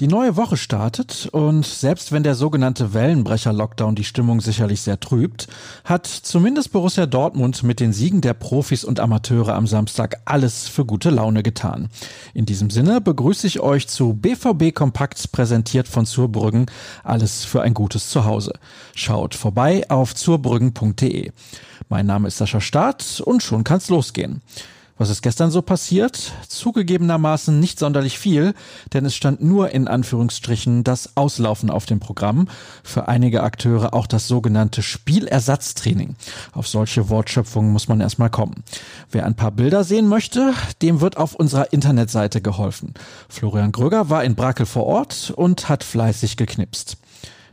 Die neue Woche startet und selbst wenn der sogenannte Wellenbrecher-Lockdown die Stimmung sicherlich sehr trübt, hat zumindest Borussia Dortmund mit den Siegen der Profis und Amateure am Samstag alles für gute Laune getan. In diesem Sinne begrüße ich euch zu BVB Kompakt präsentiert von Zurbrüggen. Alles für ein gutes Zuhause. Schaut vorbei auf zurbrüggen.de. Mein Name ist Sascha Staat und schon kann's losgehen. Was ist gestern so passiert? Zugegebenermaßen nicht sonderlich viel, denn es stand nur in Anführungsstrichen das Auslaufen auf dem Programm. Für einige Akteure auch das sogenannte Spielersatztraining. Auf solche Wortschöpfungen muss man erstmal kommen. Wer ein paar Bilder sehen möchte, dem wird auf unserer Internetseite geholfen. Florian Gröger war in Brakel vor Ort und hat fleißig geknipst.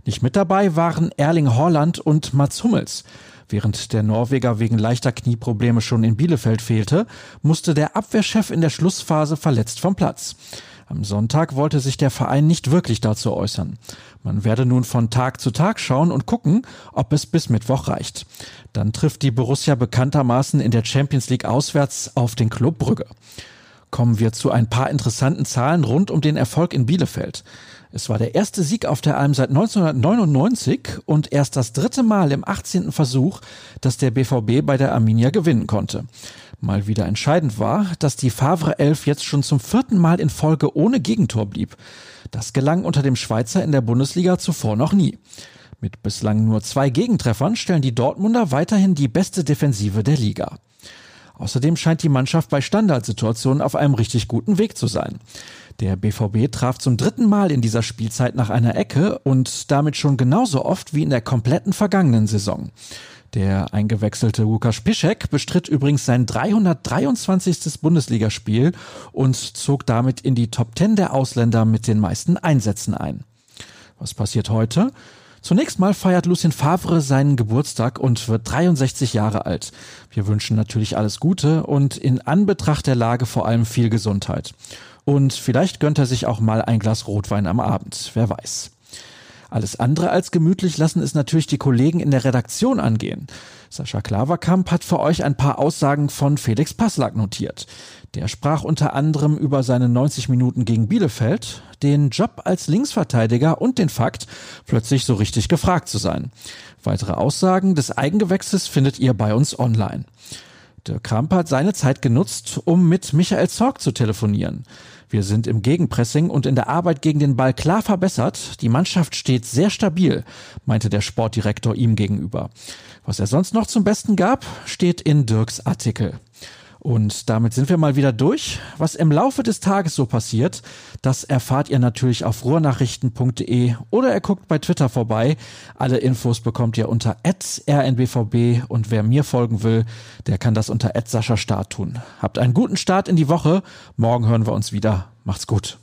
Nicht mit dabei waren Erling Horland und Mats Hummels. Während der Norweger wegen leichter Knieprobleme schon in Bielefeld fehlte, musste der Abwehrchef in der Schlussphase verletzt vom Platz. Am Sonntag wollte sich der Verein nicht wirklich dazu äußern. Man werde nun von Tag zu Tag schauen und gucken, ob es bis Mittwoch reicht. Dann trifft die Borussia bekanntermaßen in der Champions League auswärts auf den Club Brügge. Kommen wir zu ein paar interessanten Zahlen rund um den Erfolg in Bielefeld. Es war der erste Sieg auf der Alm seit 1999 und erst das dritte Mal im 18. Versuch, dass der BVB bei der Arminia gewinnen konnte. Mal wieder entscheidend war, dass die Favre 11 jetzt schon zum vierten Mal in Folge ohne Gegentor blieb. Das gelang unter dem Schweizer in der Bundesliga zuvor noch nie. Mit bislang nur zwei Gegentreffern stellen die Dortmunder weiterhin die beste Defensive der Liga. Außerdem scheint die Mannschaft bei Standardsituationen auf einem richtig guten Weg zu sein. Der BVB traf zum dritten Mal in dieser Spielzeit nach einer Ecke und damit schon genauso oft wie in der kompletten vergangenen Saison. Der eingewechselte Lukas Piszek bestritt übrigens sein 323. Bundesligaspiel und zog damit in die Top 10 der Ausländer mit den meisten Einsätzen ein. Was passiert heute? Zunächst mal feiert Lucien Favre seinen Geburtstag und wird 63 Jahre alt. Wir wünschen natürlich alles Gute und in Anbetracht der Lage vor allem viel Gesundheit. Und vielleicht gönnt er sich auch mal ein Glas Rotwein am Abend, wer weiß. Alles andere als gemütlich lassen es natürlich die Kollegen in der Redaktion angehen. Sascha Klaverkamp hat für euch ein paar Aussagen von Felix Passlack notiert. Der sprach unter anderem über seine 90 Minuten gegen Bielefeld, den Job als Linksverteidiger und den Fakt, plötzlich so richtig gefragt zu sein. Weitere Aussagen des Eigengewächses findet ihr bei uns online. Der Kramp hat seine Zeit genutzt, um mit Michael Zorg zu telefonieren. Wir sind im Gegenpressing und in der Arbeit gegen den Ball klar verbessert. Die Mannschaft steht sehr stabil, meinte der Sportdirektor ihm gegenüber. Was er sonst noch zum Besten gab, steht in Dirks Artikel. Und damit sind wir mal wieder durch. Was im Laufe des Tages so passiert, das erfahrt ihr natürlich auf ruhrnachrichten.de oder ihr guckt bei Twitter vorbei. Alle Infos bekommt ihr unter rnbvb und wer mir folgen will, der kann das unter Start tun. Habt einen guten Start in die Woche. Morgen hören wir uns wieder. Macht's gut.